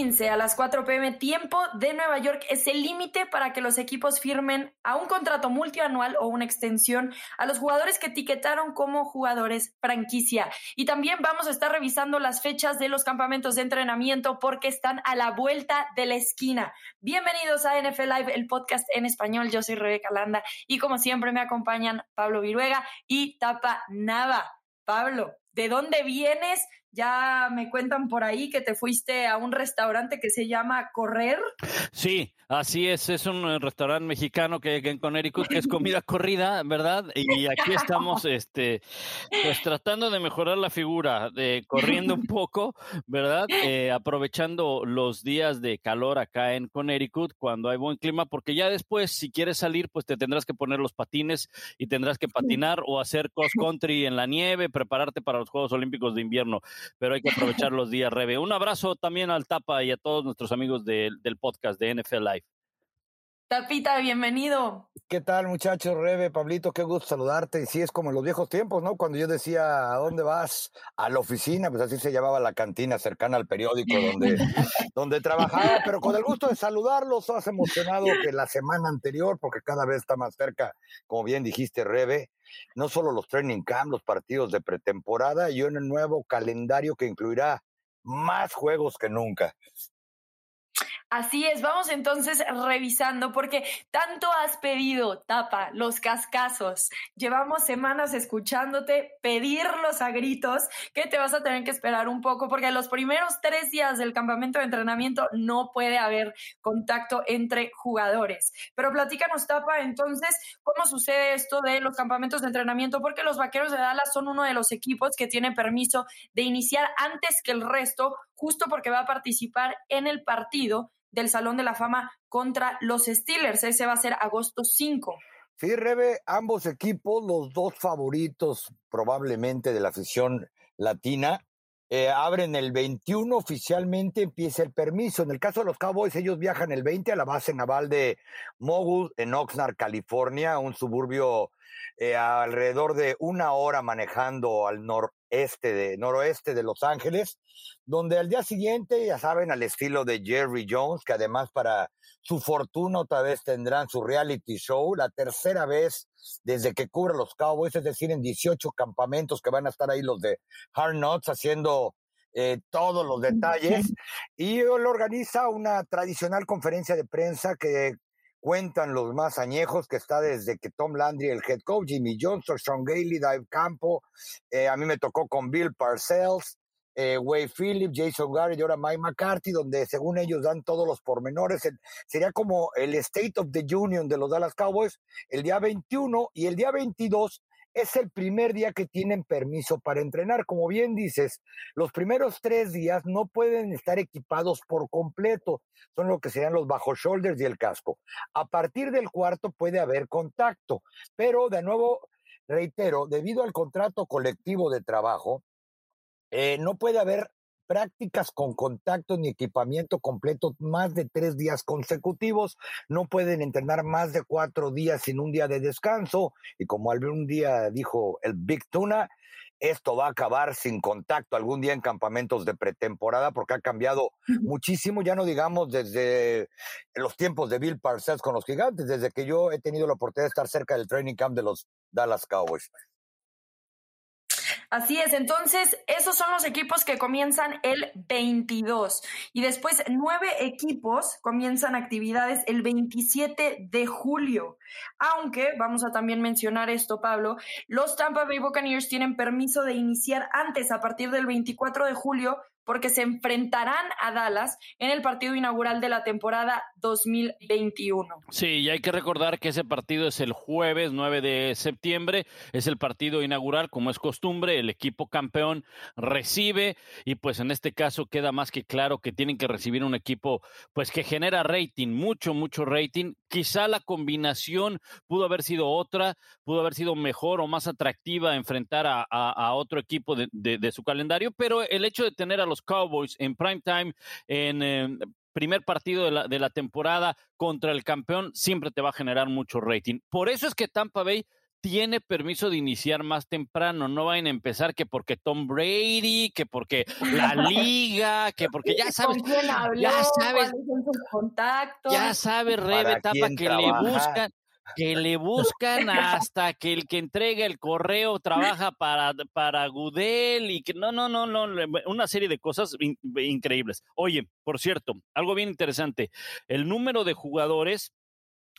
15 a las 4 pm tiempo de Nueva York es el límite para que los equipos firmen a un contrato multianual o una extensión a los jugadores que etiquetaron como jugadores franquicia. Y también vamos a estar revisando las fechas de los campamentos de entrenamiento porque están a la vuelta de la esquina. Bienvenidos a NFL Live, el podcast en español. Yo soy Rebeca Landa y como siempre me acompañan Pablo Viruega y Tapa Nava. Pablo, ¿de dónde vienes? Ya me cuentan por ahí que te fuiste a un restaurante que se llama Correr. Sí, así es. Es un eh, restaurante mexicano que hay en Connecticut que es comida corrida, ¿verdad? Y aquí estamos, este, pues tratando de mejorar la figura, de corriendo un poco, ¿verdad? Eh, aprovechando los días de calor acá en Connecticut cuando hay buen clima, porque ya después, si quieres salir, pues te tendrás que poner los patines y tendrás que patinar o hacer cross country en la nieve, prepararte para los Juegos Olímpicos de invierno pero hay que aprovechar los días, Rebe. Un abrazo también al Tapa y a todos nuestros amigos del podcast de NFL Live. Tapita, bienvenido. ¿Qué tal, muchachos? Rebe, Pablito, qué gusto saludarte. Y sí, es como en los viejos tiempos, ¿no? Cuando yo decía, ¿a dónde vas? A la oficina, pues así se llamaba la cantina cercana al periódico donde, donde trabajaba, pero con el gusto de saludarlos, has emocionado que la semana anterior, porque cada vez está más cerca, como bien dijiste, Rebe, no solo los training camp, los partidos de pretemporada y un nuevo calendario que incluirá más juegos que nunca. Así es, vamos entonces revisando porque tanto has pedido, Tapa, los cascazos. Llevamos semanas escuchándote pedirlos a gritos que te vas a tener que esperar un poco porque los primeros tres días del campamento de entrenamiento no puede haber contacto entre jugadores. Pero platícanos, Tapa, entonces, ¿cómo sucede esto de los campamentos de entrenamiento? Porque los Vaqueros de Dallas son uno de los equipos que tiene permiso de iniciar antes que el resto, justo porque va a participar en el partido del Salón de la Fama contra los Steelers. Ese va a ser agosto 5. Sí, Rebe, ambos equipos, los dos favoritos probablemente de la afición latina, eh, abren el 21 oficialmente, empieza el permiso. En el caso de los Cowboys, ellos viajan el 20 a la base naval de Mogul en Oxnard, California, un suburbio eh, alrededor de una hora manejando al nor este de, noroeste de Los Ángeles, donde al día siguiente, ya saben, al estilo de Jerry Jones, que además para su fortuna otra vez tendrán su reality show, la tercera vez desde que cubre los Cowboys, es decir, en 18 campamentos que van a estar ahí los de Hard Knocks haciendo eh, todos los detalles. Y él organiza una tradicional conferencia de prensa que cuentan los más añejos, que está desde que Tom Landry, el head coach, Jimmy Johnson, Sean Gailey, Dave Campo, eh, a mí me tocó con Bill Parcells, eh, Wade Phillips, Jason Garrett y ahora Mike McCarthy, donde según ellos dan todos los pormenores. sería como el State of the Union de los Dallas Cowboys el día 21 y el día 22 es el primer día que tienen permiso para entrenar. Como bien dices, los primeros tres días no pueden estar equipados por completo. Son lo que serían los bajo shoulders y el casco. A partir del cuarto puede haber contacto, pero de nuevo, reitero, debido al contrato colectivo de trabajo, eh, no puede haber prácticas con contacto ni equipamiento completo más de tres días consecutivos, no pueden entrenar más de cuatro días sin un día de descanso, y como algún día dijo el Big Tuna, esto va a acabar sin contacto algún día en campamentos de pretemporada porque ha cambiado muchísimo, ya no digamos desde los tiempos de Bill Parcells con los gigantes, desde que yo he tenido la oportunidad de estar cerca del training camp de los Dallas Cowboys. Así es, entonces esos son los equipos que comienzan el 22 y después nueve equipos comienzan actividades el 27 de julio. Aunque, vamos a también mencionar esto, Pablo, los Tampa Bay Buccaneers tienen permiso de iniciar antes, a partir del 24 de julio, porque se enfrentarán a Dallas en el partido inaugural de la temporada 2021. Sí, y hay que recordar que ese partido es el jueves 9 de septiembre, es el partido inaugural, como es costumbre, el equipo campeón recibe y pues en este caso queda más que claro que tienen que recibir un equipo pues que genera rating, mucho, mucho rating. Quizá la combinación pudo haber sido otra, pudo haber sido mejor o más atractiva enfrentar a, otro equipo de, de su calendario, pero el hecho de tener a los Cowboys en prime time, en eh, primer partido de la, de la temporada contra el campeón, siempre te va a generar mucho rating. Por eso es que Tampa Bay tiene permiso de iniciar más temprano. No vayan a empezar que porque Tom Brady, que porque la liga, que porque ya sabes. ya sabes. Ya sabes, Rebe, tapa que le buscan que le buscan hasta que el que entrega el correo trabaja para, para Gudel y que no, no, no, no, una serie de cosas increíbles. Oye, por cierto, algo bien interesante, el número de jugadores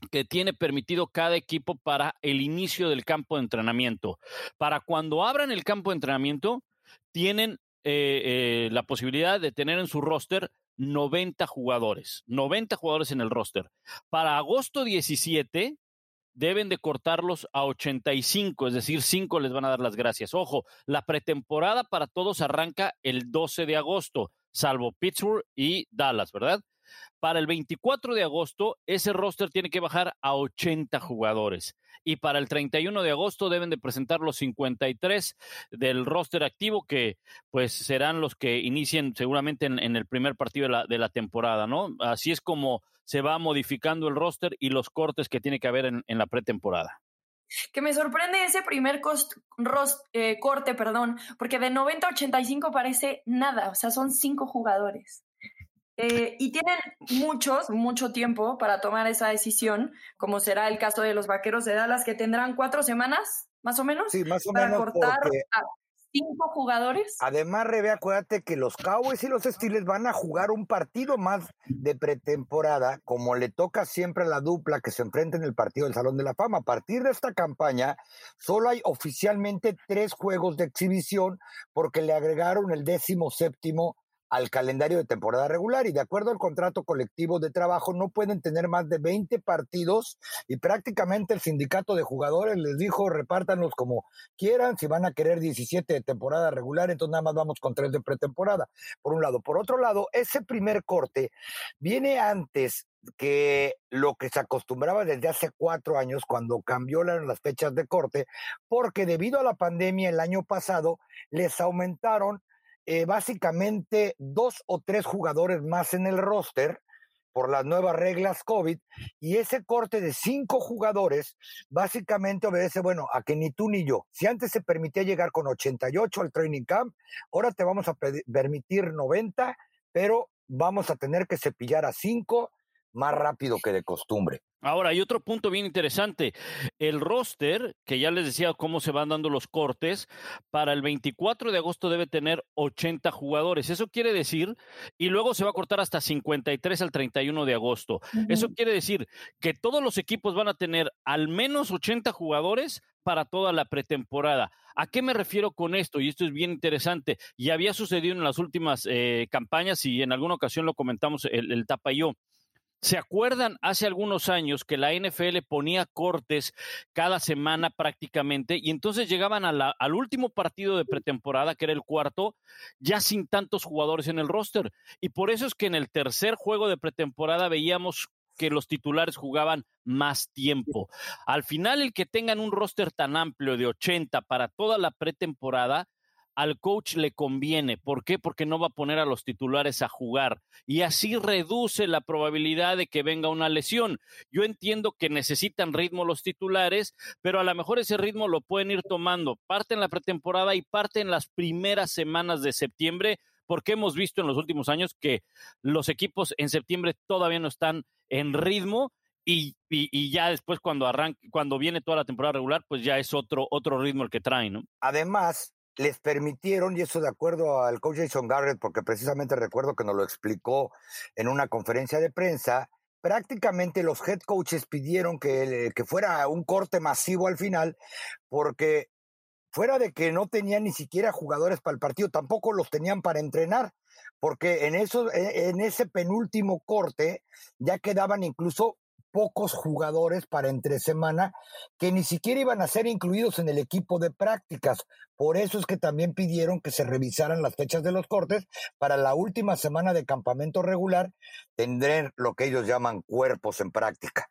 que tiene permitido cada equipo para el inicio del campo de entrenamiento. Para cuando abran el campo de entrenamiento, tienen eh, eh, la posibilidad de tener en su roster 90 jugadores, 90 jugadores en el roster. Para agosto 17 deben de cortarlos a 85, es decir, 5 les van a dar las gracias. Ojo, la pretemporada para todos arranca el 12 de agosto, salvo Pittsburgh y Dallas, ¿verdad? Para el 24 de agosto, ese roster tiene que bajar a 80 jugadores. Y para el 31 de agosto deben de presentar los 53 del roster activo, que pues serán los que inicien seguramente en, el primer partido de la, temporada, ¿no? Así es como se va modificando el roster y los cortes que tiene que haber en, la pretemporada. Que me sorprende ese primer eh, corte, perdón, porque de 90 a 85 parece nada, o sea, son cinco jugadores. Eh, y tienen muchos, mucho tiempo para tomar esa decisión, como será el caso de los vaqueros de Dallas, que tendrán cuatro semanas, más o menos, sí, más o para menos cortar cinco jugadores. Además, Rebe, acuérdate que los Cowboys y los Steelers van a jugar un partido más de pretemporada, como le toca siempre a la dupla que se enfrenta en el partido del Salón de la Fama. A partir de esta campaña, solo hay oficialmente tres juegos de exhibición porque le agregaron el décimo séptimo al calendario de temporada regular y de acuerdo al contrato colectivo de trabajo no pueden tener más de 20 partidos y prácticamente el sindicato de jugadores les dijo repártanlos como quieran, si van a querer 17 de temporada regular, entonces nada más vamos con tres de pretemporada, por un lado. Por otro lado, ese primer corte viene antes que lo que se acostumbraba desde hace cuatro años cuando cambió las fechas de corte, porque debido a la pandemia el año pasado les aumentaron eh, básicamente dos o tres jugadores más en el roster por las nuevas reglas COVID y ese corte de cinco jugadores básicamente obedece, bueno, a que ni tú ni yo, si antes se permitía llegar con 88 al training camp, ahora te vamos a permitir 90, pero vamos a tener que cepillar a cinco más rápido que de costumbre. Ahora, hay otro punto bien interesante. El roster, que ya les decía cómo se van dando los cortes, para el 24 de agosto debe tener 80 jugadores. Eso quiere decir, y luego se va a cortar hasta 53 al 31 de agosto. Eso quiere decir que todos los equipos van a tener al menos 80 jugadores para toda la pretemporada. ¿A qué me refiero con esto? Y esto es bien interesante. Y había sucedido en las últimas eh, campañas y en alguna ocasión lo comentamos el, el Tapa y yo. ¿Se acuerdan hace algunos años que la NFL ponía cortes cada semana prácticamente y entonces llegaban al último partido de pretemporada, que era el cuarto, ya sin tantos jugadores en el roster? Y por eso es que en el tercer juego de pretemporada veíamos que los titulares jugaban más tiempo. Al final, el que tengan un roster tan amplio de 80 para toda la pretemporada, al coach le conviene. ¿Por qué? Porque no va a poner a los titulares a jugar y así reduce la probabilidad de que venga una lesión. Yo entiendo que necesitan ritmo los titulares, pero a lo mejor ese ritmo lo pueden ir tomando parte en la pretemporada y parte en las primeras semanas de septiembre, porque hemos visto en los últimos años que los equipos en septiembre todavía no están en ritmo y, ya después cuando arranque, cuando viene toda la temporada regular, pues ya es otro, otro ritmo el que traen, ¿no? Además, les permitieron, y eso de acuerdo al coach Jason Garrett, porque precisamente recuerdo que nos lo explicó en una conferencia de prensa, prácticamente los head coaches pidieron que, que fuera un corte masivo al final, porque fuera de que no tenían ni siquiera jugadores para el partido, tampoco los tenían para entrenar, porque en, eso, e, en ese penúltimo corte ya quedaban incluso pocos jugadores para entre semana que ni siquiera iban a ser incluidos en el equipo de prácticas. Por eso es que también pidieron que se revisaran las fechas de los cortes para la última semana de campamento regular, tendrán lo que ellos llaman cuerpos en práctica.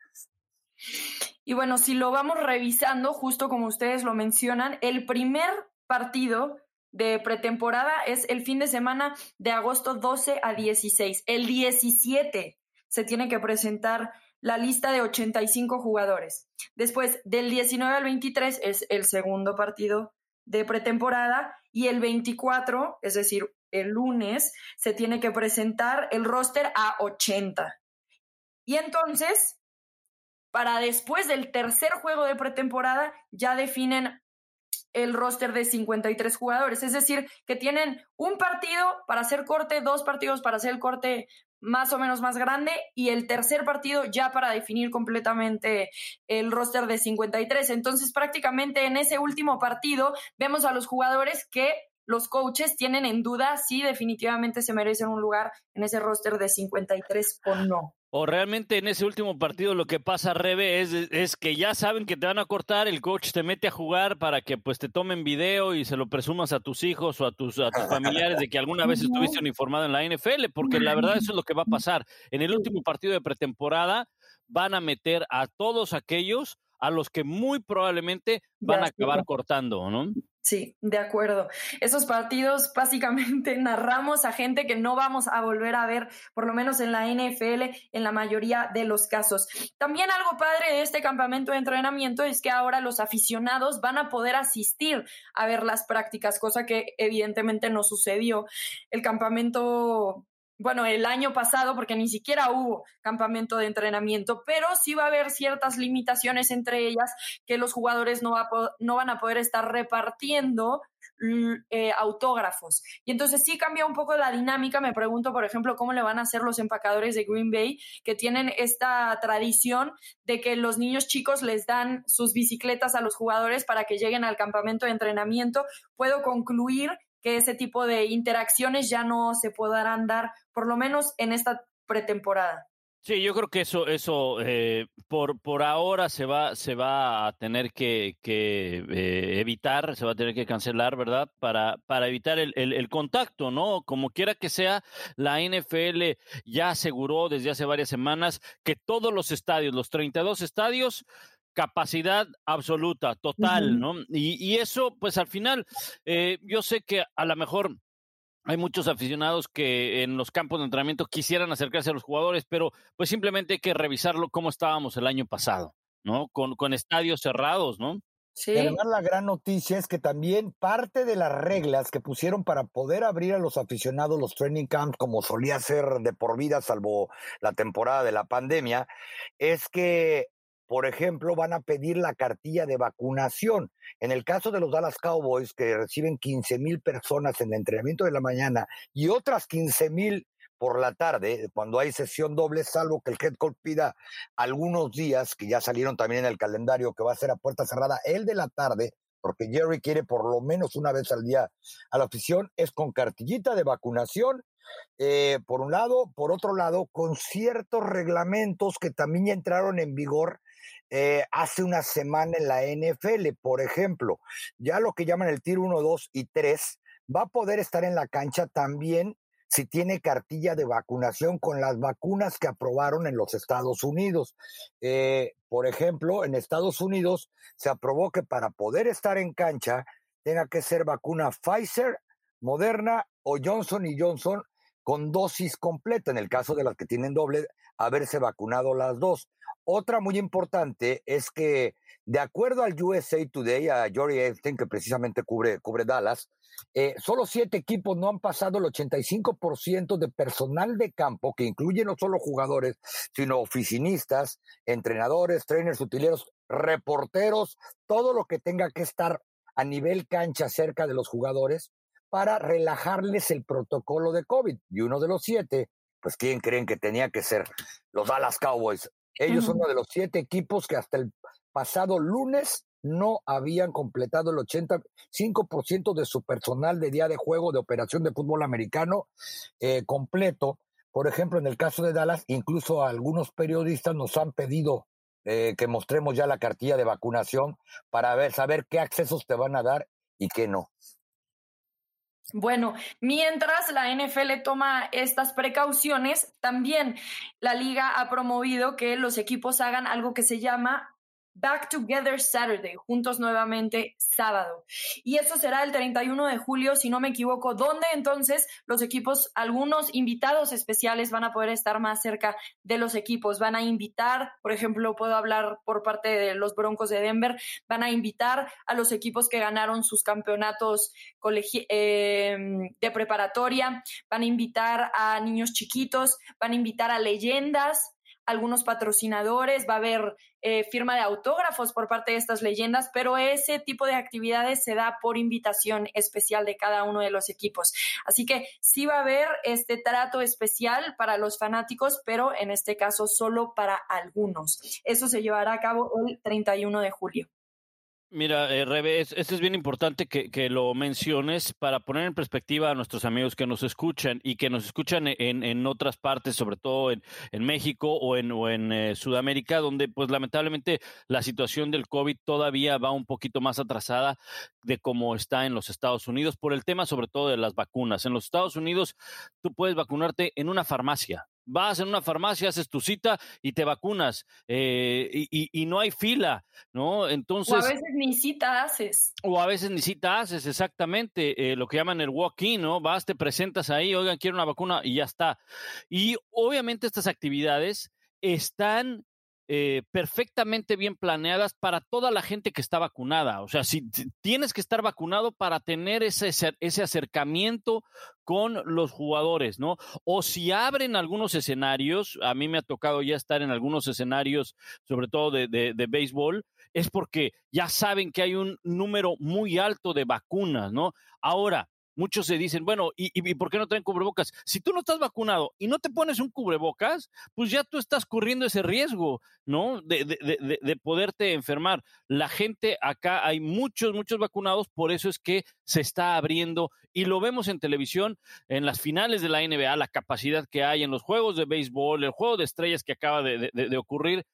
Y bueno, si lo vamos revisando, justo como ustedes lo mencionan, el primer partido de pretemporada es el fin de semana de agosto 12 a 16. El 17 se tiene que presentar la lista de 85 jugadores. Después, del 19 al 23 es el segundo partido de pretemporada y el 24, es decir, el lunes, se tiene que presentar el roster a 80. Y entonces, para después del tercer juego de pretemporada, ya definen el roster de 53 jugadores. Es decir, que tienen un partido para hacer corte, dos partidos para hacer el corte más o menos más grande y el tercer partido ya para definir completamente el roster de 53. Entonces, prácticamente en ese último partido vemos a los jugadores que los coaches tienen en duda si definitivamente se merecen un lugar en ese roster de 53 o no. O realmente en ese último partido lo que pasa, Rebe, es, es, que ya saben que te van a cortar, el coach te mete a jugar para que pues te tomen video y se lo presumas a tus hijos o a tus, a tus familiares de que alguna vez estuviste uniformado en la NFL, porque la verdad eso es lo que va a pasar. En el último partido de pretemporada van a meter a todos aquellos a los que muy probablemente van a acabar cortando, ¿no? Sí, de acuerdo. Esos partidos básicamente narramos a gente que no vamos a volver a ver, por lo menos en la NFL, en la mayoría de los casos. También algo padre de este campamento de entrenamiento es que ahora los aficionados van a poder asistir a ver las prácticas, cosa que evidentemente no sucedió. El campamento bueno, el año pasado, porque ni siquiera hubo campamento de entrenamiento, pero sí va a haber ciertas limitaciones entre ellas que los jugadores no, no van a poder estar repartiendo eh, autógrafos. Y entonces sí cambia un poco la dinámica. Me pregunto, por ejemplo, cómo le van a hacer los empacadores de Green Bay, que tienen esta tradición de que los niños chicos les dan sus bicicletas a los jugadores para que lleguen al campamento de entrenamiento. Puedo concluir que ese tipo de interacciones ya no se podrán dar, por lo menos en esta pretemporada. Sí, yo creo que eso, eso eh, por, por ahora se va, se va a tener que, que eh, evitar, se va a tener que cancelar, ¿verdad? Para, para evitar el, el, contacto, ¿no? Como quiera que sea, la NFL ya aseguró desde hace varias semanas que todos los estadios, los 32 estadios, capacidad absoluta, total, ¿no? Y, y, eso, pues al final, eh, yo sé que a lo mejor hay muchos aficionados que en los campos de entrenamiento quisieran acercarse a los jugadores, pero pues simplemente hay que revisarlo como estábamos el año pasado, ¿no? Con, con estadios cerrados, ¿no? Sí. además la gran noticia es que también parte de las reglas que pusieron para poder abrir a los aficionados los training camps, como solía ser de por vida, salvo la temporada de la pandemia, es que por ejemplo, van a pedir la cartilla de vacunación. En el caso de los Dallas Cowboys, que reciben 15 mil personas en el entrenamiento de la mañana y otras 15 mil por la tarde, cuando hay sesión doble, salvo que el head coach pida algunos días, que ya salieron también en el calendario, que va a ser a puerta cerrada, el de la tarde, porque Jerry quiere por lo menos una vez al día a la afición, es con cartillita de vacunación eh, por un lado, por otro lado, con ciertos reglamentos que también entraron en vigor eh, hace una semana en la NFL, por ejemplo, ya lo que llaman el Tier 1, 2 y 3 va a poder estar en la cancha también si tiene cartilla de vacunación con las vacunas que aprobaron en los Estados Unidos. Eh, por ejemplo, en Estados Unidos se aprobó que para poder estar en cancha tenga que ser vacuna Pfizer, Moderna o Johnson y Johnson con dosis completa, en el caso de las que tienen doble, haberse vacunado las dos. Otra muy importante es que, de acuerdo al USA Today, a Jory Epstein, que precisamente cubre, cubre Dallas, eh, solo siete equipos no han pasado el 85% de personal de campo, que incluye no solo jugadores, sino oficinistas, entrenadores, trainers, utileros, reporteros, todo lo que tenga que estar a nivel cancha cerca de los jugadores para relajarles el protocolo de COVID. Y uno de los siete, pues ¿quién creen que tenía que ser? Los Dallas Cowboys. Ellos son uno de los siete equipos que hasta el pasado lunes no habían completado el 85% de su personal de día de juego de operación de fútbol americano eh, completo. Por ejemplo, en el caso de Dallas, incluso algunos periodistas nos han pedido eh, que mostremos ya la cartilla de vacunación para ver, saber qué accesos te van a dar y qué no. Bueno, mientras la NFL toma estas precauciones, también la liga ha promovido que los equipos hagan algo que se llama Back Together Saturday, juntos nuevamente sábado. Y eso será el 31 de julio, si no me equivoco, donde entonces los equipos, algunos invitados especiales van a poder estar más cerca de los equipos. Van a invitar, por ejemplo, puedo hablar por parte de los Broncos de Denver, van a invitar a los equipos que ganaron sus campeonatos eh, de preparatoria, van a invitar a niños chiquitos, van a invitar a leyendas algunos patrocinadores, va a haber eh, firma de autógrafos por parte de estas leyendas, pero ese tipo de actividades se da por invitación especial de cada uno de los equipos. Así que sí va a haber este trato especial para los fanáticos, pero en este caso solo para algunos. Eso se llevará a cabo el 31 de julio. Mira, eh, Rebe, esto es bien importante que, lo menciones para poner en perspectiva a nuestros amigos que nos escuchan y que nos escuchan en, en otras partes, sobre todo en, en México o en, o en eh, Sudamérica, donde pues lamentablemente la situación del COVID todavía va un poquito más atrasada de cómo está en los Estados Unidos por el tema sobre todo de las vacunas. En los Estados Unidos tú puedes vacunarte en una farmacia, vas en una farmacia, haces tu cita y te vacunas eh, y, no hay fila, ¿no? Entonces... O a veces ni cita haces. O a veces ni cita haces, exactamente, eh, lo que llaman el walk-in, ¿no? Vas, te presentas ahí, oigan, quiero una vacuna y ya está. Y obviamente estas actividades están eh, perfectamente bien planeadas para toda la gente que está vacunada. O sea, si tienes que estar vacunado para tener ese, ese acercamiento con los jugadores, ¿no? O si abren algunos escenarios, a mí me ha tocado ya estar en algunos escenarios, sobre todo de, de, de béisbol, es porque ya saben que hay un número muy alto de vacunas, ¿no? Ahora, muchos se dicen, bueno, ¿y, ¿y, por qué no traen cubrebocas? Si tú no estás vacunado y no te pones un cubrebocas, pues ya tú estás corriendo ese riesgo, ¿no? De, de, de, de, poderte enfermar. La gente acá, hay muchos, muchos vacunados, por eso es que se está abriendo y lo vemos en televisión, en las finales de la NBA, la capacidad que hay en los juegos de béisbol, el juego de estrellas que acaba de ocurrir.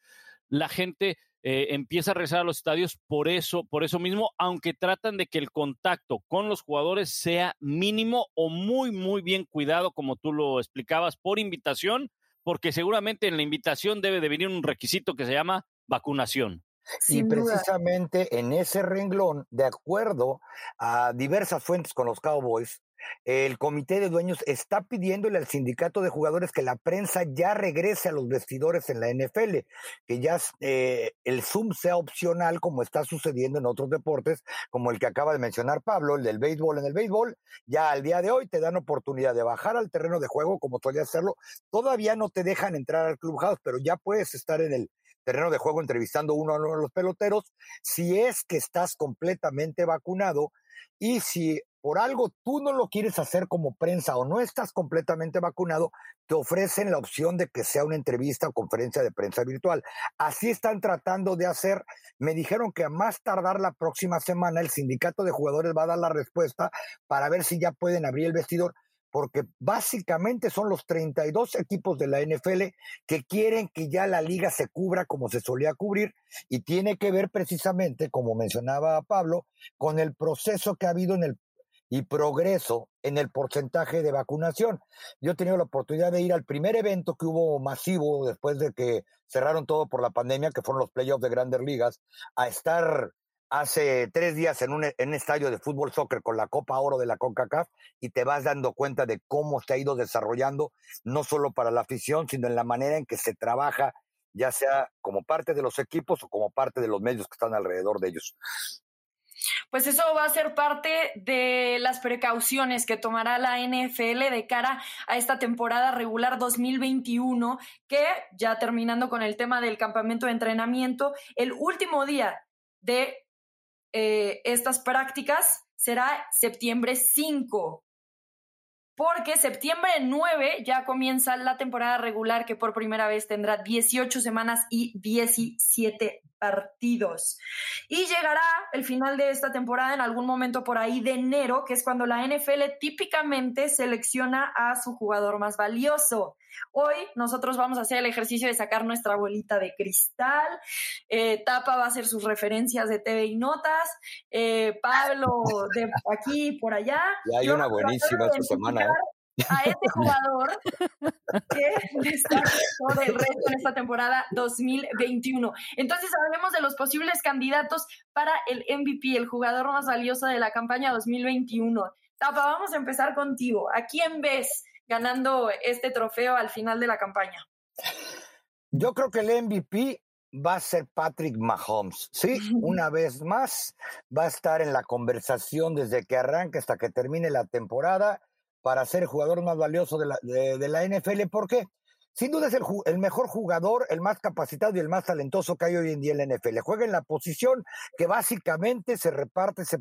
La gente eh, empieza a regresar a los estadios por eso, por eso mismo, aunque tratan de que el contacto con los jugadores sea mínimo o muy, muy bien cuidado, como tú lo explicabas, por invitación, porque seguramente en la invitación debe de venir un requisito que se llama vacunación. y precisamente en ese renglón, de acuerdo a diversas fuentes con los Cowboys, el comité de dueños está pidiéndole al sindicato de jugadores que la prensa ya regrese a los vestidores en la NFL, que ya eh, el Zoom sea opcional como está sucediendo en otros deportes, como el que acaba de mencionar Pablo, el del béisbol. En el béisbol, ya al día de hoy te dan oportunidad de bajar al terreno de juego como solía hacerlo. Todavía no te dejan entrar al clubhouse, pero ya puedes estar en el terreno de juego entrevistando uno a uno a los peloteros si es que estás completamente vacunado y si por algo tú no lo quieres hacer como prensa o no estás completamente vacunado, te ofrecen la opción de que sea una entrevista o conferencia de prensa virtual. Así están tratando de hacer. Me dijeron que a más tardar la próxima semana el sindicato de jugadores va a dar la respuesta para ver si ya pueden abrir el vestidor porque básicamente son los 32 equipos de la NFL que quieren que ya la liga se cubra como se solía cubrir y tiene que ver precisamente, como mencionaba Pablo, con el proceso que ha habido en el y progreso en el porcentaje de vacunación. Yo he tenido la oportunidad de ir al primer evento que hubo masivo después de que cerraron todo por la pandemia, que fueron los playoffs de grandes ligas, a estar hace tres días en un, en un estadio de fútbol soccer con la Copa Oro de la CONCACAF y te vas dando cuenta de cómo se ha ido desarrollando, no solo para la afición, sino en la manera en que se trabaja, ya sea como parte de los equipos o como parte de los medios que están alrededor de ellos pues eso va a ser parte de las precauciones que tomará la NFL de cara a esta temporada regular 2021, que ya terminando con el tema del campamento de entrenamiento, el último día de eh, estas prácticas será septiembre 5 porque septiembre 9 ya comienza la temporada regular que por primera vez tendrá 18 semanas y 17 partidos. Y llegará el final de esta temporada en algún momento por ahí de enero, que es cuando la NFL típicamente selecciona a su jugador más valioso. Hoy nosotros vamos a hacer el ejercicio de sacar nuestra bolita de cristal. Eh, Tapa va a hacer sus referencias de TV y notas. Eh, Pablo de aquí y por allá. Y hay una buenísima esta semana. ¿eh? a este jugador que destacó del resto en esta temporada 2021. Entonces hablemos de los posibles candidatos para el MVP, el jugador más valioso de la campaña 2021. Tapa, vamos a empezar contigo. ¿A quién ves ganando este trofeo al final de la campaña? Yo creo que el MVP va a ser Patrick Mahomes. Sí, una vez más va a estar en la conversación desde que arranque hasta que termine la temporada para ser el jugador más valioso de la, de, la NFL. ¿Por qué? Sin duda es el, el, mejor jugador, el más capacitado y el más talentoso que hay hoy en día en la NFL. Juega en la posición que básicamente se reparte ese,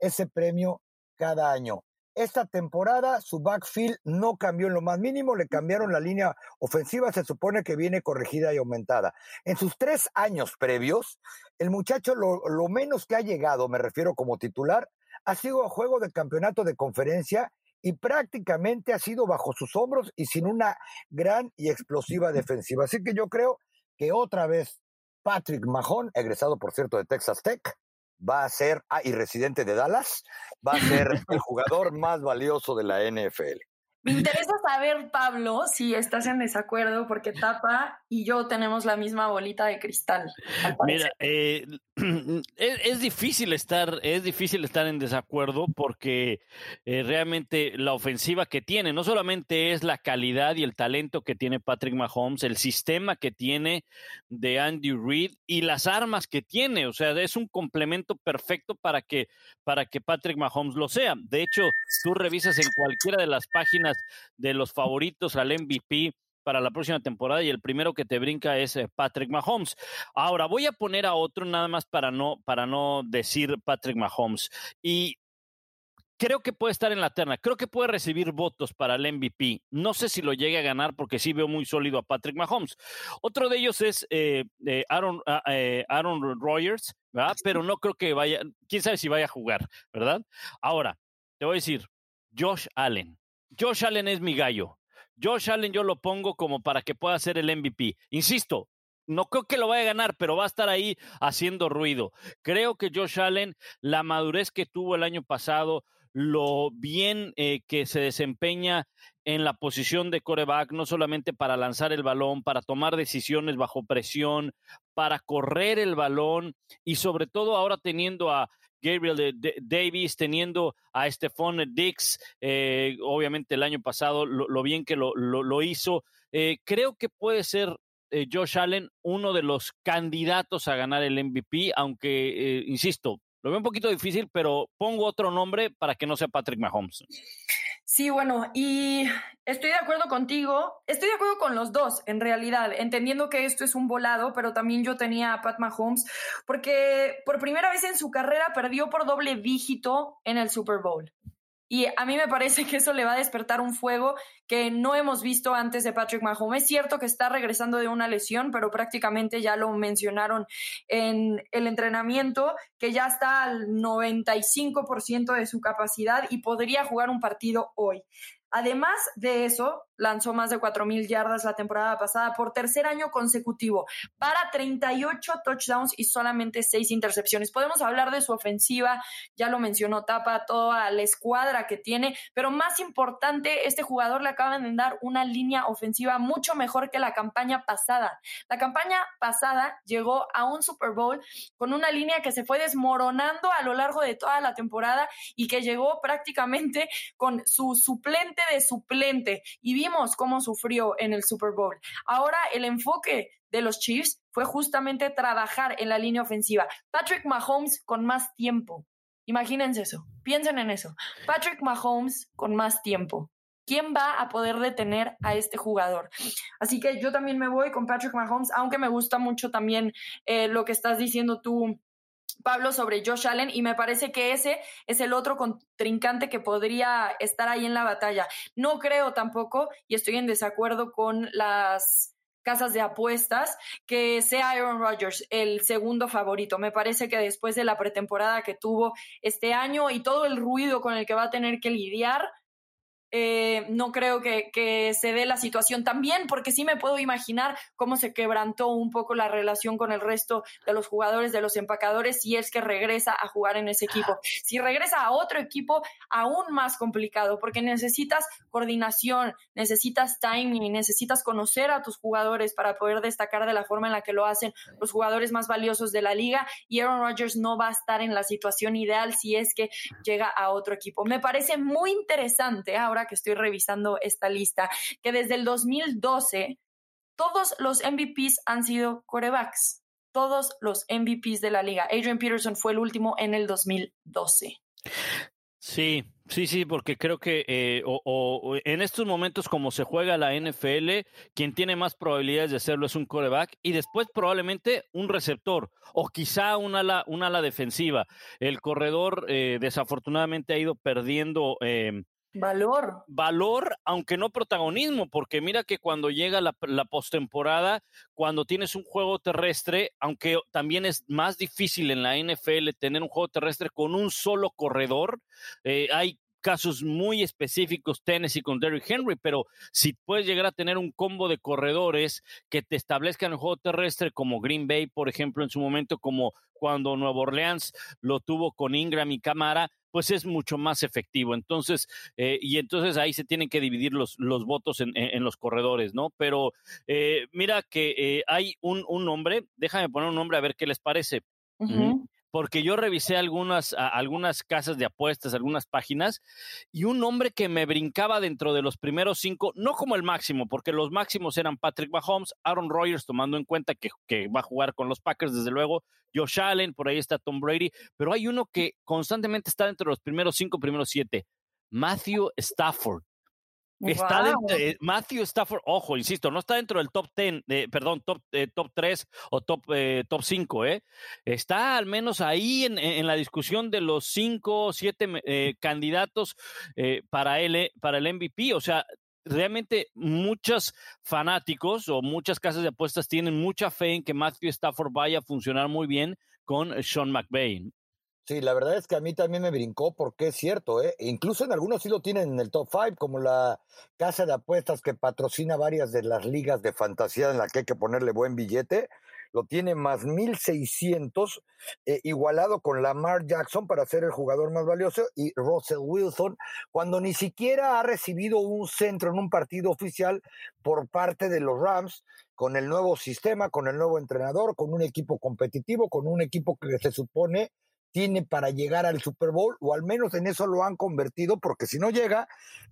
ese premio cada año. Esta temporada su backfield no cambió en lo más mínimo, le cambiaron la línea ofensiva, se supone que viene corregida y aumentada. En sus tres años previos, el muchacho lo, menos que ha llegado, me refiero como titular, ha sido a juego de campeonato de conferencia y prácticamente ha sido bajo sus hombros y sin una gran y explosiva defensiva. Así que yo creo que otra vez Patrick Mahon, egresado por cierto de Texas Tech, va a ser, ah, y residente de Dallas, va a ser el jugador más valioso de la NFL. Me interesa saber, Pablo, si estás en desacuerdo, porque Tapa y yo tenemos la misma bolita de cristal. Mira, eh, es, difícil estar, es difícil estar en desacuerdo porque eh, realmente la ofensiva que tiene no solamente es la calidad y el talento que tiene Patrick Mahomes, el sistema que tiene de Andy Reid y las armas que tiene, o sea, es un complemento perfecto para que para que Patrick Mahomes lo sea. De hecho, tú revisas en cualquiera de las páginas de los favoritos al MVP para la próxima temporada y el primero que te brinca es eh, Patrick Mahomes. Ahora voy a poner a otro nada más para no para no decir Patrick Mahomes y creo que puede estar en la terna, creo que puede recibir votos para el MVP. No sé si lo llegue a ganar porque sí veo muy sólido a Patrick Mahomes. Otro de ellos es eh, eh, Aaron, ah, Aaron Rodgers, ¿verdad? Pero no creo que vaya, quién sabe si vaya a jugar, ¿verdad? Ahora, te voy a decir, Josh Allen. Josh Allen es mi gallo. Josh Allen yo lo pongo como para que pueda ser el MVP. Insisto, no creo que lo vaya a ganar, pero va a estar ahí haciendo ruido. Creo que Josh Allen, la madurez que tuvo el año pasado, lo bien eh, que se desempeña en la posición de coreback, no solamente para lanzar el balón, para tomar decisiones bajo presión, para correr el balón y sobre todo ahora teniendo a Gabriel Davis, teniendo a Stephon Dix, eh, obviamente el año pasado, lo, bien que lo, hizo. Eh, creo que puede ser eh, Josh Allen uno de los candidatos a ganar el MVP, aunque, insisto, lo veo un poquito difícil, pero pongo otro nombre para que no sea Patrick Mahomes. Sí, bueno, y estoy de acuerdo contigo, estoy de acuerdo con los dos, en realidad, entendiendo que esto es un volado, pero también yo tenía a Pat Mahomes, porque por primera vez en su carrera perdió por doble dígito en el Super Bowl. Y a mí me parece que eso le va a despertar un fuego que no hemos visto antes de Patrick Mahomes. Es cierto que está regresando de una lesión, pero prácticamente ya lo mencionaron en el entrenamiento, que ya está al 95% de su capacidad y podría jugar un partido hoy. Además de eso, lanzó más de 4.000 yardas la temporada pasada por tercer año consecutivo para 38 touchdowns y solamente 6 intercepciones. Podemos hablar de su ofensiva, ya lo mencionó Tapa, toda la escuadra que tiene, pero más importante, este jugador le acaban de dar una línea ofensiva mucho mejor que la campaña pasada. La campaña pasada llegó a un Super Bowl con una línea que se fue desmoronando a lo largo de toda la temporada y que llegó prácticamente con su suplente de suplente y vimos cómo sufrió en el Super Bowl. Ahora el enfoque de los Chiefs fue justamente trabajar en la línea ofensiva. Patrick Mahomes con más tiempo. Imagínense eso, piensen en eso. Patrick Mahomes con más tiempo. ¿Quién va a poder detener a este jugador? Así que yo también me voy con Patrick Mahomes, aunque me gusta mucho también eh, lo que estás diciendo tú Pablo sobre Josh Allen y me parece que ese es el otro contrincante que podría estar ahí en la batalla. No creo tampoco, y estoy en desacuerdo con las casas de apuestas, que sea Aaron Rodgers el segundo favorito. Me parece que después de la pretemporada que tuvo este año y todo el ruido con el que va a tener que lidiar, eh, no creo que, que, se dé la situación también, porque sí me puedo imaginar cómo se quebrantó un poco la relación con el resto de los jugadores, de los empacadores, si es que regresa a jugar en ese equipo. Si regresa a otro equipo, aún más complicado, porque necesitas coordinación, necesitas timing, necesitas conocer a tus jugadores para poder destacar de la forma en la que lo hacen los jugadores más valiosos de la liga, y Aaron Rodgers no va a estar en la situación ideal si es que llega a otro equipo. Me parece muy interesante ahora que estoy revisando esta lista, que desde el 2012 todos los MVPs han sido corebacks. Todos los MVPs de la liga. Adrian Peterson fue el último en el 2012. Sí, sí, sí, porque creo que eh, o, en estos momentos como se juega la NFL, quien tiene más probabilidades de hacerlo es un coreback y después probablemente un receptor o quizá un ala, defensiva. El corredor eh, desafortunadamente ha ido perdiendo eh, Valor. Valor, aunque no protagonismo, porque mira que cuando llega la, la postemporada, cuando tienes un juego terrestre, aunque también es más difícil en la NFL tener un juego terrestre con un solo corredor, eh, hay casos muy específicos, Tennessee con Derrick Henry, pero si puedes llegar a tener un combo de corredores que te establezcan el juego terrestre, como Green Bay, por ejemplo, en su momento, como cuando Nueva Orleans lo tuvo con Ingram y Camara, pues es mucho más efectivo. Entonces, eh, y entonces ahí se tienen que dividir los, los votos en, en, los corredores, ¿no? Pero eh, mira que eh, hay un, un nombre, déjame poner un nombre a ver qué les parece. Porque yo revisé algunas, algunas casas de apuestas, algunas páginas, y un nombre que me brincaba dentro de los primeros cinco, no como el máximo, porque los máximos eran Patrick Mahomes, Aaron Rodgers, tomando en cuenta que, que va a jugar con los Packers, desde luego, Josh Allen, por ahí está Tom Brady, pero hay uno que constantemente está dentro de los primeros cinco, primeros siete, Matthew Stafford. Está Wow. dentro, eh, Matthew Stafford, ojo, insisto, no está dentro del top 10, eh, perdón, top, eh, top 3 o top, eh, top 5, ¿eh? Está al menos ahí en, en la discusión de los 5 o 7 candidatos eh, para, el, para el MVP. O sea, realmente muchos fanáticos o muchas casas de apuestas tienen mucha fe en que Matthew Stafford vaya a funcionar muy bien con Sean McVay. Sí, la verdad es que a mí también me brincó porque es cierto, ¿eh? Incluso en algunos sí lo tienen en el top five, como la casa de apuestas que patrocina varias de las ligas de fantasía en la que hay que ponerle buen billete, lo tiene más 1600, eh, igualado con Lamar Jackson para ser el jugador más valioso y Russell Wilson, cuando ni siquiera ha recibido un centro en un partido oficial por parte de los Rams, con el nuevo sistema, con el nuevo entrenador, con un equipo competitivo, con un equipo que se supone tiene para llegar al Super Bowl, o al menos en eso lo han convertido, porque si no llega,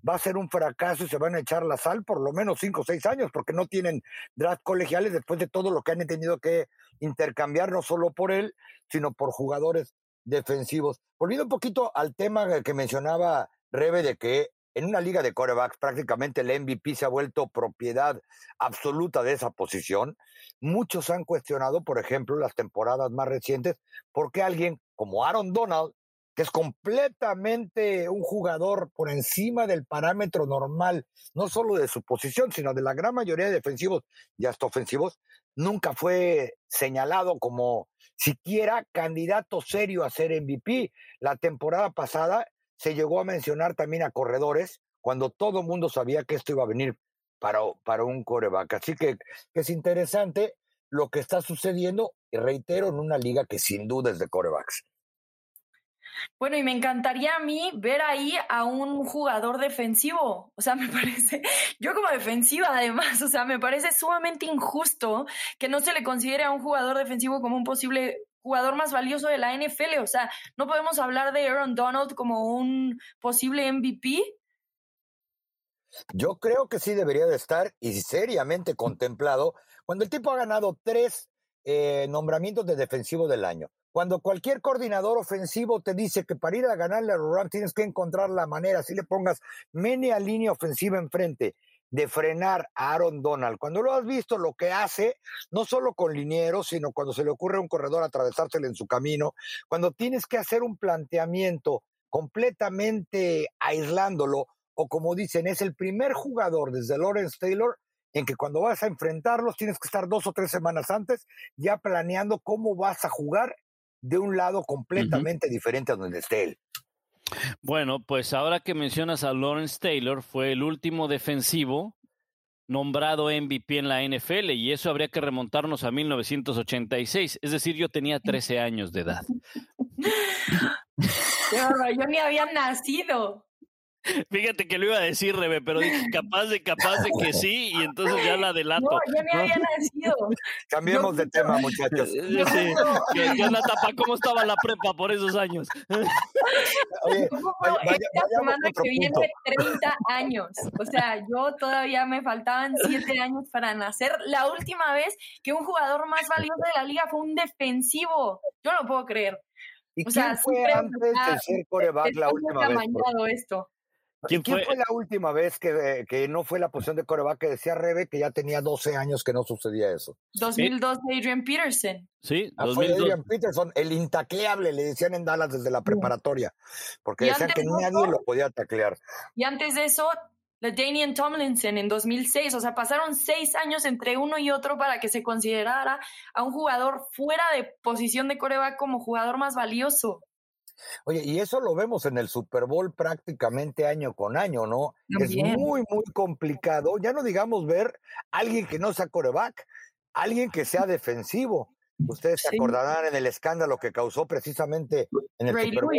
va a ser un fracaso y se van a echar la sal por lo menos cinco o seis años, porque no tienen draft colegiales después de todo lo que han tenido que intercambiar, no solo por él, sino por jugadores defensivos. Volviendo un poquito al tema que mencionaba Rebe de que en una liga de corebacks prácticamente el MVP se ha vuelto propiedad absoluta de esa posición. Muchos han cuestionado, por ejemplo, las temporadas más recientes, por qué alguien como Aaron Donald, que es completamente un jugador por encima del parámetro normal, no solo de su posición, sino de la gran mayoría de defensivos y hasta ofensivos, nunca fue señalado como siquiera candidato serio a ser MVP. La temporada pasada se llegó a mencionar también a corredores cuando todo el mundo sabía que esto iba a venir para, para un coreback. Así que, que es interesante lo que está sucediendo, y reitero, en una liga que sin duda es de corebacks. Bueno, y me encantaría a mí ver ahí a un jugador defensivo. O sea, me parece, yo como defensiva además, o sea, me parece sumamente injusto que no se le considere a un jugador defensivo como un posible jugador más valioso de la NFL. O sea, no podemos hablar de Aaron Donald como un posible MVP. Yo creo que sí debería de estar y seriamente contemplado cuando el tipo ha ganado tres eh, nombramientos de defensivo del año. Cuando cualquier coordinador ofensivo te dice que para ir a ganarle a Rams tienes que encontrar la manera, si le pongas media línea ofensiva enfrente, de frenar a Aaron Donald. Cuando lo has visto lo que hace, no solo con linieros, sino cuando se le ocurre a un corredor atravesársele en su camino, cuando tienes que hacer un planteamiento completamente aislándolo, o como dicen, es el primer jugador desde Lawrence Taylor en que cuando vas a enfrentarlos tienes que estar dos o tres semanas antes ya planeando cómo vas a jugar de un lado completamente uh -huh. diferente a donde esté él. Bueno, pues ahora que mencionas a Lawrence Taylor, fue el último defensivo nombrado MVP en la NFL y eso habría que remontarnos a 1986, es decir, yo tenía 13 años de edad. yo ni había nacido. Fíjate que lo iba a decir, Rebe, pero dije capaz de, capaz de que sí, y entonces ya la delato. No, yo ni había nacido. Cambiemos de tema, muchachos. Sí, ¿Qué, onda, tapa? ¿Cómo estaba la prepa por esos años? Oye, esta semana que viene 30 años. O sea, yo todavía me faltaban 7 años para nacer. La última vez que un jugador más valioso de la liga fue un defensivo. Yo no lo puedo creer. ¿Y o quién sea, fue antes de ser coreback la última vez? esto. ¿Quién, fue? la última vez que, que, no fue la posición de coreback que decía Rebe que ya tenía 12 años que no sucedía eso? 2002 de Adrian Peterson. Sí, ah, Fue Adrian Peterson, el intacleable, le decían en Dallas desde la preparatoria, porque decían que nadie lo podía taclear. Y antes de eso, la Daniel Tomlinson en 2006, o sea, pasaron seis años entre uno y otro para que se considerara a un jugador fuera de posición de coreback como jugador más valioso. Oye, y eso lo vemos en el Super Bowl prácticamente año con año, ¿no? Es muy, muy complicado. Ya no digamos ver a alguien que no sea coreback, alguien que sea defensivo. Ustedes se acordarán en el escándalo que causó precisamente en el Super Bowl,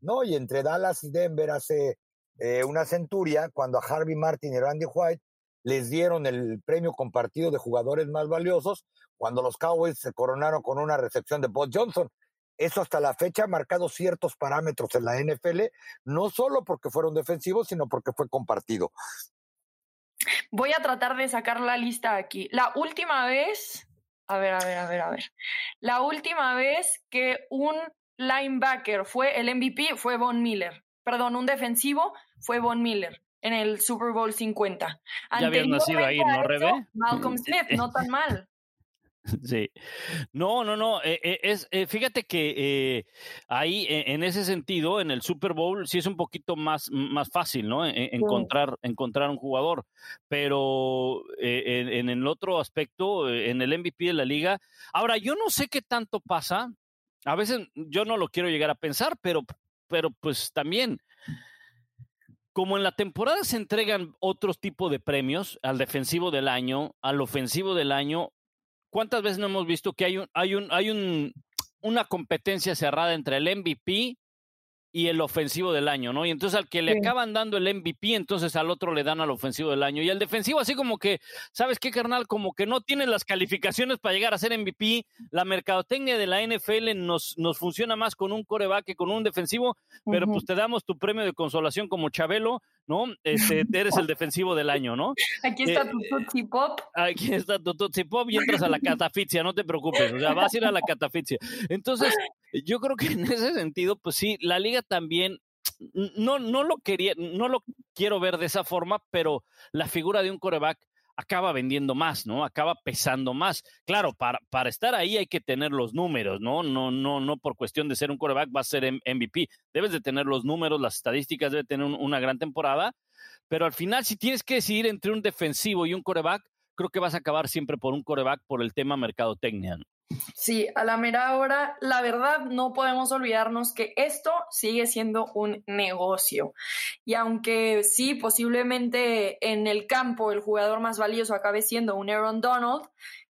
no, y entre Dallas y Denver hace eh, una centuria, cuando a Harvey Martin y Randy White les dieron el premio compartido de jugadores más valiosos, cuando los Cowboys se coronaron con una recepción de Bob Johnson. Eso hasta la fecha ha marcado ciertos parámetros en la NFL, no solo porque fueron defensivos, sino porque fue compartido. Voy a tratar de sacar la lista aquí. La última vez, a ver, a ver, a ver, a ver. La última vez que un linebacker fue el MVP fue Von Miller. Perdón, un defensivo fue Von Miller en el Super Bowl 50. Ya habías nacido ahí, ¿no, Rebe? Malcolm Smith, no tan mal. Sí. No, no, no. Eh, eh, es, eh, fíjate que ahí, en ese sentido, en el Super Bowl, sí es un poquito más, más fácil, ¿no? E, encontrar, encontrar un jugador. Pero en, el otro aspecto, en el MVP de la liga. Ahora, yo no sé qué tanto pasa. A veces yo no lo quiero llegar a pensar, pero, pero pues también como en la temporada se entregan otros tipos de premios, al defensivo del año, al ofensivo del año, ¿Cuántas veces no hemos visto que hay un, hay un, hay un, una competencia cerrada entre el MVP y el ofensivo del año, ¿no? Y entonces al que le acaban dando el MVP, entonces al otro le dan al ofensivo del año. Y el defensivo así como que, ¿sabes qué, carnal? Como que no tiene las calificaciones para llegar a ser MVP. La mercadotecnia de la NFL nos, nos funciona más con un coreback que con un defensivo, pero pues te damos tu premio de consolación como Chabelo, ¿no? Este, eres el defensivo del año, ¿no? Aquí está tu Tutsi Pop. Aquí está tu Tutsi Pop y entras a la catafixia, no te preocupes, o sea, vas a ir a la catafixia. Entonces, yo creo que en ese sentido, pues sí, la liga también no, no lo quería, no lo quiero ver de esa forma, pero la figura de un coreback acaba vendiendo más, ¿no? Acaba pesando más. Claro, para, para estar ahí hay que tener los números, ¿no? No, no, no por cuestión de ser un coreback va a ser MVP. Debes de tener los números, las estadísticas, debe tener una gran temporada, pero al final si tienes que decidir entre un defensivo y un coreback, creo que vas a acabar siempre por un coreback por el tema mercadotecnia. Sí, a la mera hora, la verdad no podemos olvidarnos que esto sigue siendo un negocio. Y aunque sí, posiblemente en el campo el jugador más valioso acabe siendo un Aaron Donald,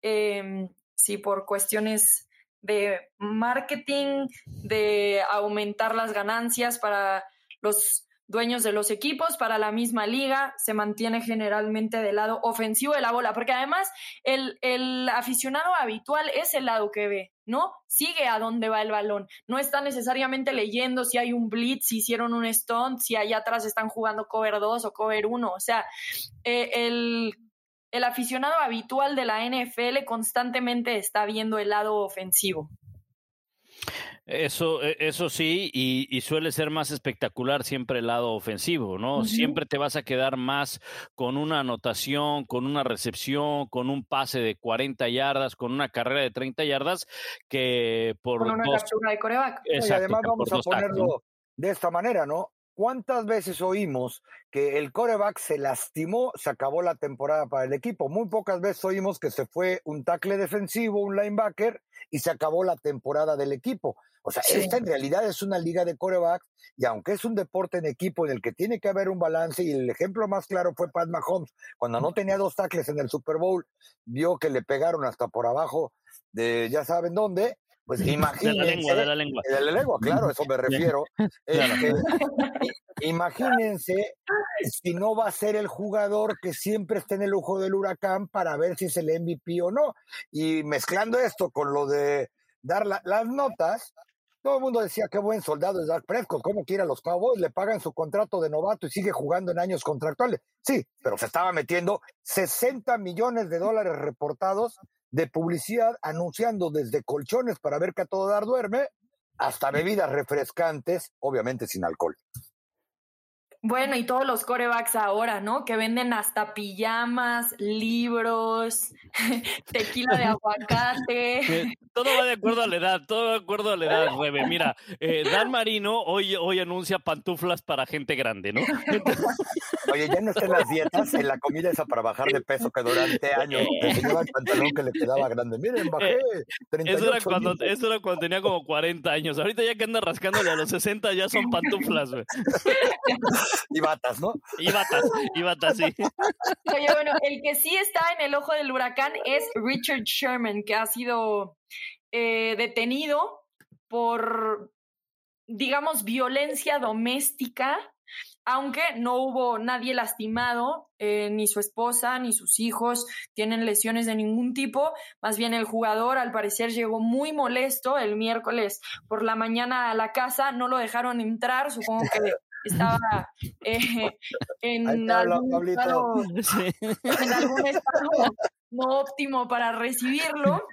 eh, sí, por cuestiones de marketing, de aumentar las ganancias para los dueños de los equipos, para la misma liga, se mantiene generalmente del lado ofensivo de la bola, porque además el, el, aficionado habitual es el lado que ve, ¿no? Sigue a dónde va el balón, no está necesariamente leyendo si hay un blitz, si hicieron un stunt, si allá atrás están jugando cover 2 o cover 1, o sea, eh, el, el aficionado habitual de la NFL constantemente está viendo el lado ofensivo. Eso, e, eso sí, y, suele ser más espectacular siempre el lado ofensivo, ¿no? Siempre te vas a quedar más con una anotación, con una recepción, con un pase de 40 yardas, con una carrera de 30 yardas, que por con una captura de coreback. y además vamos a ponerlo de esta manera, ¿no? ¿Cuántas veces oímos que el coreback se lastimó, se acabó la temporada para el equipo? Muy pocas veces oímos que se fue un tackle defensivo, un linebacker, y se acabó la temporada del equipo. O sea, esta en realidad es una liga de corebacks, y aunque es un deporte en equipo en el que tiene que haber un balance, y el ejemplo más claro fue Pat Mahomes, cuando no tenía dos tackles en el Super Bowl, vio que le pegaron hasta por abajo de ya saben dónde, pues imagínense. De la lengua, de la lengua. De la lengua, claro, eso me refiero. Este, imagínense si no va a ser el jugador que siempre está en el ojo del huracán para ver si es el MVP o no. Y mezclando esto con lo de dar las notas, todo el mundo decía qué buen soldado es Dak Prescott, cómo quiere a los Cowboys, le pagan su contrato de novato y sigue jugando en años contractuales. Sí, pero se estaba metiendo 60 millones de dólares reportados de publicidad anunciando desde colchones para ver que a todo dar duerme hasta bebidas refrescantes, obviamente sin alcohol. Bueno, y todos los corebacks ahora, ¿no? Que venden hasta pijamas, libros, tequila de aguacate. todo va de acuerdo a la edad, todo de acuerdo a la edad, Rebe. Mira, eh, Dan Marino hoy, hoy anuncia pantuflas para gente grande, ¿no? Oye, ya no está en las dietas, en la comida esa para bajar de peso que durante años enseñaba el pantalón que le quedaba grande. Miren, bajé 38 eso era, cuando, eso era cuando tenía como 40 años. Ahorita ya que anda rascándole a los 60 ya son pantuflas, güey. Y batas, ¿no? Y batas, y batas, sí. Oye, bueno, el que sí está en el ojo del huracán es Richard Sherman, que ha sido eh, detenido por, digamos, violencia doméstica aunque no hubo nadie lastimado, eh, ni su esposa ni sus hijos tienen lesiones de ningún tipo, más bien el jugador al parecer llegó muy molesto el miércoles por la mañana a la casa, no lo dejaron entrar, supongo que estaba eh, en, algún estado, en algún estado no óptimo para recibirlo.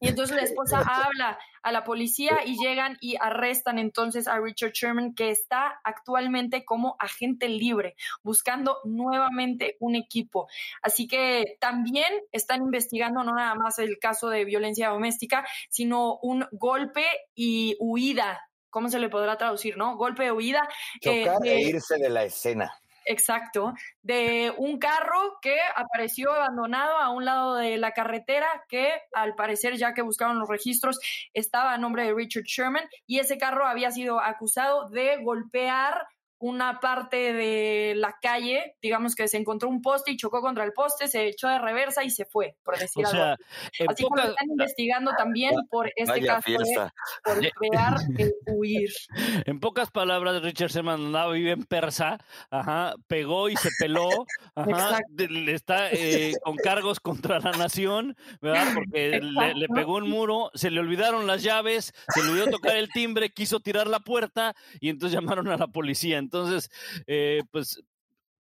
Y entonces la esposa habla a la policía y llegan y arrestan entonces a Richard Sherman, que está actualmente como agente libre, buscando nuevamente un equipo. Así que también están investigando no nada más el caso de violencia doméstica, sino un golpe y huida ¿cómo se le podrá traducir, no? Golpe de huida. Eh, Chocar e irse de la escena. Exacto, de un carro que apareció abandonado a un lado de la carretera que al parecer ya que buscaron los registros estaba a nombre de Richard Sherman y ese carro había sido acusado de golpear una parte de la calle, digamos que se encontró un poste y chocó contra el poste, se echó de reversa y se fue, por decir algo. Así que lo están investigando también por este caso de por crear el huir. En pocas palabras, Richard se mandaba vive en persa, ajá, pegó y se peló, ajá, está eh, con cargos contra la nación, ¿verdad? Porque le, le, pegó un muro, se le olvidaron las llaves, se le olvidó tocar el timbre, quiso tirar la puerta y entonces llamaron a la policía. Entonces, eh, pues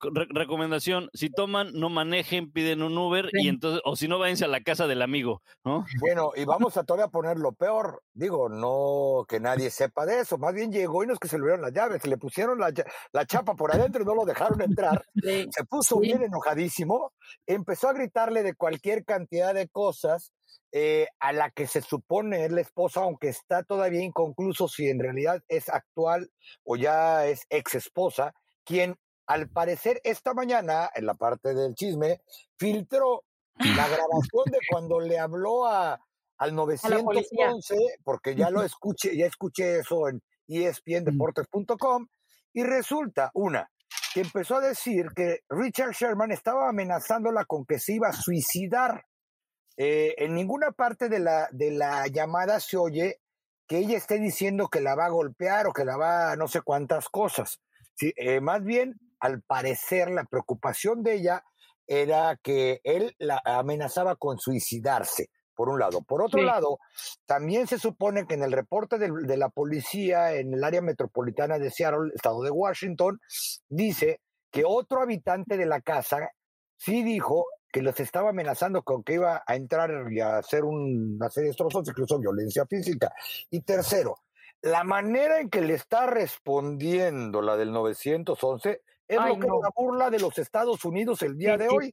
recomendación, si toman, no manejen, piden un Uber y entonces, o si no, váyanse a la casa del amigo, ¿no? Bueno, y vamos a todavía poner lo peor, digo, no que nadie sepa de eso, más bien llegó y no es que se le olvidaron las llaves, le pusieron la, la chapa por adentro y no lo dejaron entrar, se puso bien enojadísimo, empezó a gritarle de cualquier cantidad de cosas, eh, a la que se supone es la esposa, aunque está todavía inconcluso si en realidad es actual o ya es ex esposa, quien al parecer esta mañana, en la parte del chisme, filtró la grabación de cuando le habló a, al 911, porque ya lo escuché, ya escuché eso en espndeportes.com, y resulta, una, que empezó a decir que Richard Sherman estaba amenazándola con que se iba a suicidar. Eh, en ninguna parte de la, de la llamada se oye que ella esté diciendo que la va a golpear o que la va a no sé cuántas cosas. Sí, eh, más bien, al parecer, la preocupación de ella era que él la amenazaba con suicidarse, por un lado. Por otro lado, también se supone que en el reporte de, de, la policía en el área metropolitana de Seattle, estado de Washington, dice que otro habitante de la casa sí dijo que los estaba amenazando con que iba a entrar y a hacer una serie de destrozos, incluso violencia física. Y tercero, la manera en que le está respondiendo la del 911 es lo que es la burla de los Estados Unidos el día de hoy,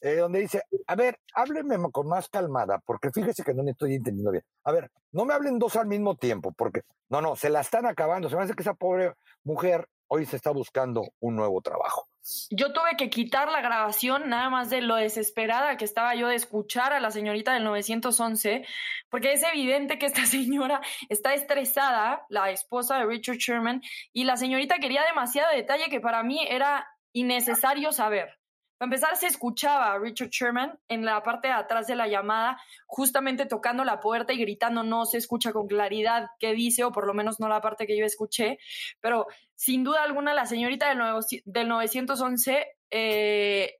eh, donde dice, a ver, háblenme con más calmada, porque fíjese que no me estoy entendiendo bien. A ver, no me hablen dos al mismo tiempo, porque no, no, se la están acabando. Se me hace que esa pobre mujer hoy se está buscando un nuevo trabajo. Yo tuve que quitar la grabación nada más de lo desesperada que estaba yo de escuchar a la señorita del 911, porque es evidente que esta señora está estresada, la esposa de Richard Sherman, y la señorita quería demasiado detalle que para mí era innecesario saber. Para empezar, se escuchaba a Richard Sherman en la parte de atrás de la llamada, justamente tocando la puerta y gritando, no se escucha con claridad qué dice, o por lo menos no la parte que yo escuché, pero sin duda alguna la señorita del, del 911 eh,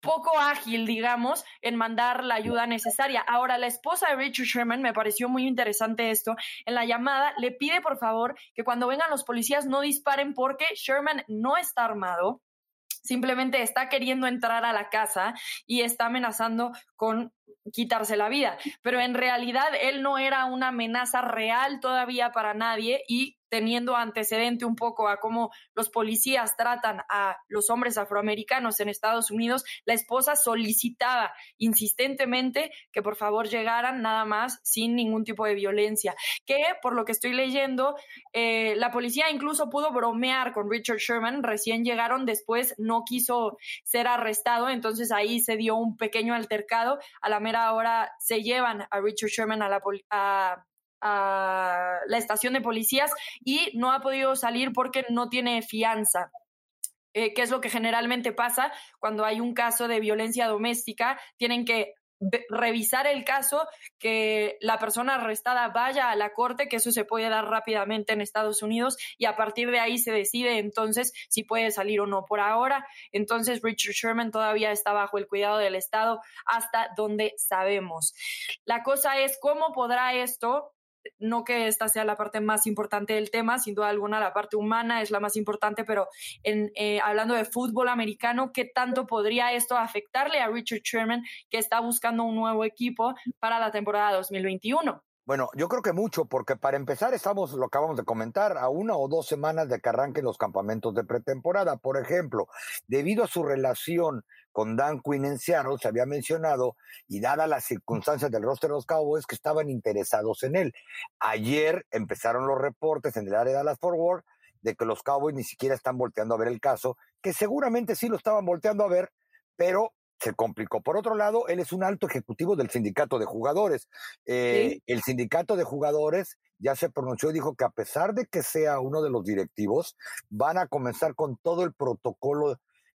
poco ágil, digamos, en mandar la ayuda necesaria. Ahora, la esposa de Richard Sherman, me pareció muy interesante esto, en la llamada le pide por favor que cuando vengan los policías no disparen porque Sherman no está armado, simplemente está queriendo entrar a la casa y está amenazando con quitarse la vida. Pero en realidad él no era una amenaza real todavía para nadie y teniendo antecedente un poco a cómo los policías tratan a los hombres afroamericanos en Estados Unidos, la esposa solicitaba insistentemente que por favor llegaran nada más sin ningún tipo de violencia, que por lo que estoy leyendo, eh, la policía incluso pudo bromear con Richard Sherman, recién llegaron, después no quiso ser arrestado, entonces ahí se dio un pequeño altercado, a la mera hora se llevan a Richard Sherman a la estación de policías y no ha podido salir porque no tiene fianza. Eh, que es lo que generalmente pasa cuando hay un caso de violencia doméstica, tienen que revisar el caso, que la persona arrestada vaya a la corte, que eso se puede dar rápidamente en Estados Unidos y a partir de ahí se decide entonces si puede salir o no. Por ahora, entonces Richard Sherman todavía está bajo el cuidado del Estado hasta donde sabemos. La cosa es cómo podrá esto no que esta sea la parte más importante del tema, sin duda alguna la parte humana es la más importante, pero en, eh, hablando de fútbol americano, ¿qué tanto podría esto afectarle a Richard Sherman que está buscando un nuevo equipo para la temporada 2021? Bueno, yo creo que mucho, porque para empezar estamos, lo acabamos de comentar, a una o dos semanas de que arranquen los campamentos de pretemporada. Por ejemplo, debido a su relación con Dan Quinn en Seattle, se había mencionado, y dadas las circunstancias del roster de los Cowboys, que estaban interesados en él. Ayer empezaron los reportes en el área de Dallas Forward de que los Cowboys ni siquiera están volteando a ver el caso, que seguramente sí lo estaban volteando a ver, pero se complicó. Por otro lado, él es un alto ejecutivo del sindicato de jugadores. Eh, el sindicato de jugadores ya se pronunció y dijo que a pesar de que sea uno de los directivos, van a comenzar con todo el protocolo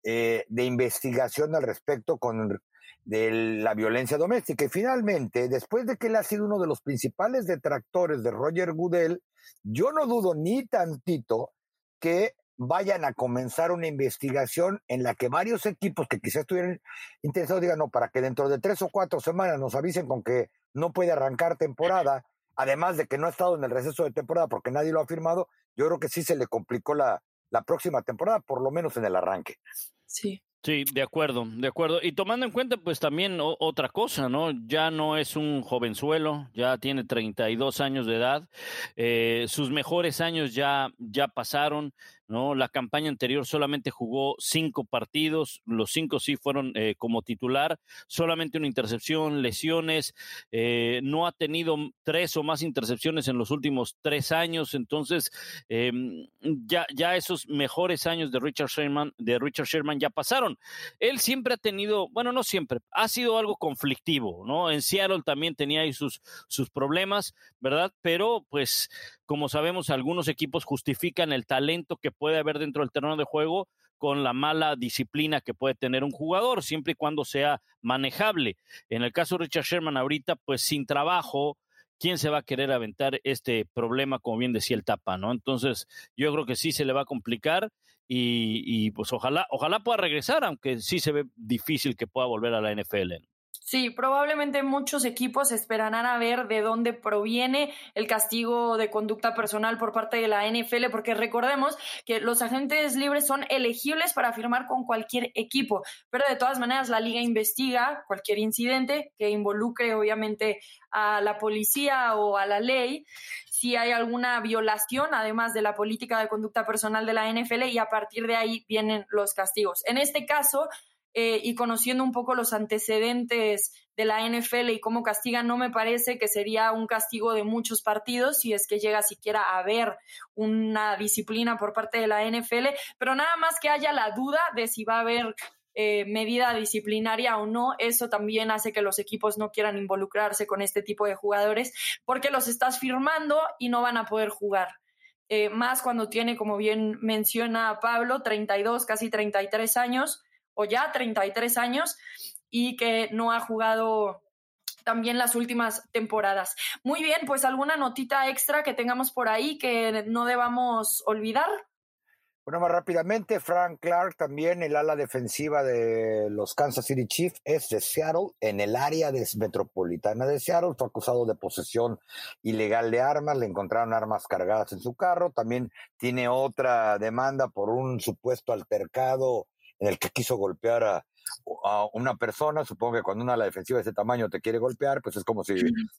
eh, de investigación al respecto con de la violencia doméstica. Y finalmente, después de que él ha sido uno de los principales detractores de Roger Goodell, yo no dudo ni tantito que vayan a comenzar una investigación en la que varios equipos que quizás estuvieran interesados digan, no, para que dentro de tres o cuatro semanas nos avisen con que no puede arrancar temporada, además de que no ha estado en el receso de temporada porque nadie lo ha firmado, yo creo que sí se le complicó la, la próxima temporada, por lo menos en el arranque. Sí. Sí, de acuerdo, de acuerdo. Y tomando en cuenta, pues también otra cosa, ¿no? Ya no es un jovenzuelo, ya tiene 32 años de edad, eh, sus mejores años ya, ya pasaron, ¿no? La campaña anterior solamente jugó cinco partidos, los cinco sí fueron eh, como titular, solamente una intercepción, lesiones, eh, no ha tenido tres o más intercepciones en los últimos tres años, entonces em, ya, ya esos mejores años de Richard Sherman, de Richard Sherman ya pasaron. Él siempre ha tenido, bueno, no siempre, ha sido algo conflictivo, ¿no? En Seattle también tenía ahí sus, sus problemas, ¿verdad? Pero pues como sabemos, algunos equipos justifican el talento que puede haber dentro del terreno de juego con la mala disciplina que puede tener un jugador, siempre y cuando sea manejable. En el caso de Richard Sherman ahorita, pues sin trabajo, ¿quién se va a querer aventar este problema, como bien decía el Tapa, ¿no? Entonces, yo creo que sí se le va a complicar y, y pues ojalá, ojalá pueda regresar, aunque sí se ve difícil que pueda volver a la NFL. Sí, probablemente muchos equipos esperarán a ver de dónde proviene el castigo de conducta personal por parte de la NFL, porque recordemos que los agentes libres son elegibles para firmar con cualquier equipo, pero de todas maneras la liga investiga cualquier incidente que involucre obviamente a la policía o a la ley si hay alguna violación, además de la política de conducta personal de la NFL, y a partir de ahí vienen los castigos. En este caso, eh, y conociendo un poco los antecedentes de la NFL y cómo castigan, no me parece que sería un castigo de muchos partidos si es que llega siquiera a haber una disciplina por parte de la NFL, pero nada más que haya la duda de si va a haber eh, medida disciplinaria o no, eso también hace que los equipos no quieran involucrarse con este tipo de jugadores porque los estás firmando y no van a poder jugar. Eh, más cuando tiene, como bien menciona Pablo, 32, casi 33 años, o ya 33 años, y que no ha jugado también las últimas temporadas. Muy bien, pues alguna notita extra que tengamos por ahí que no debamos olvidar. Bueno, más rápidamente, Frank Clark, también el ala defensiva de los Kansas City Chiefs, es de Seattle, en el área metropolitana de Seattle. Fue acusado de posesión ilegal de armas, le encontraron armas cargadas en su carro. También tiene otra demanda por un supuesto altercado en el que quiso golpear a, una persona. Supongo que cuando una ala defensiva de ese tamaño te quiere golpear, pues es como si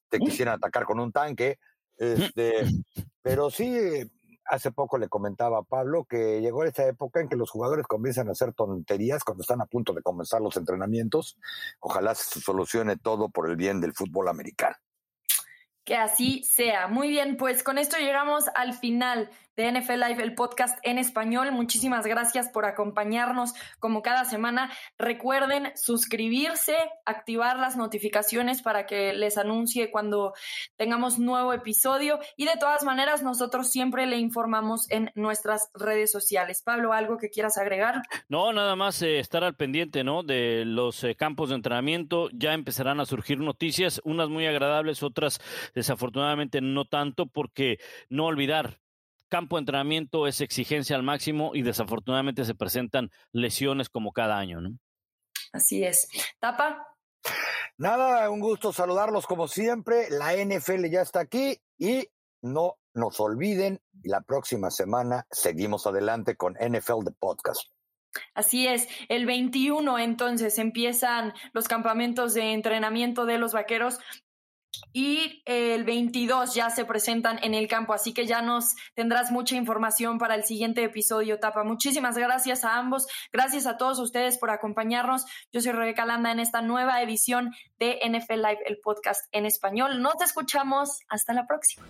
te quisieran atacar con un tanque. Este, pero sí, hace poco le comentaba a Pablo que llegó esa época en que los jugadores comienzan a hacer tonterías cuando están a punto de comenzar los entrenamientos. Ojalá se solucione todo por el bien del fútbol americano. Que así sea. Muy bien, pues con esto llegamos al final de NFL Live, el podcast en español. Muchísimas gracias por acompañarnos como cada semana. Recuerden suscribirse, activar las notificaciones para que les anuncie cuando tengamos nuevo episodio y de todas maneras nosotros siempre le informamos en nuestras redes sociales. Pablo, ¿algo que quieras agregar? No, nada más eh, estar al pendiente, ¿no? De los eh, campos de entrenamiento. Ya empezarán a surgir noticias, unas muy agradables, otras desafortunadamente no tanto, porque no olvidar, campo de entrenamiento es exigencia al máximo y desafortunadamente se presentan lesiones como cada año, ¿no? Así es. Tapa. Nada, un gusto saludarlos como siempre. La NFL ya está aquí y no nos olviden, la próxima semana seguimos adelante con NFL de Podcast. Así es, el 21 entonces empiezan los campamentos de entrenamiento de los vaqueros y el 22 ya se presentan en el campo, así que ya nos tendrás mucha información para el siguiente episodio, Tapa. Muchísimas gracias a ambos, gracias a todos ustedes por acompañarnos. Yo soy Rebeca Landa en esta nueva edición de NFL Live, el podcast en español. Nos escuchamos, hasta la próxima.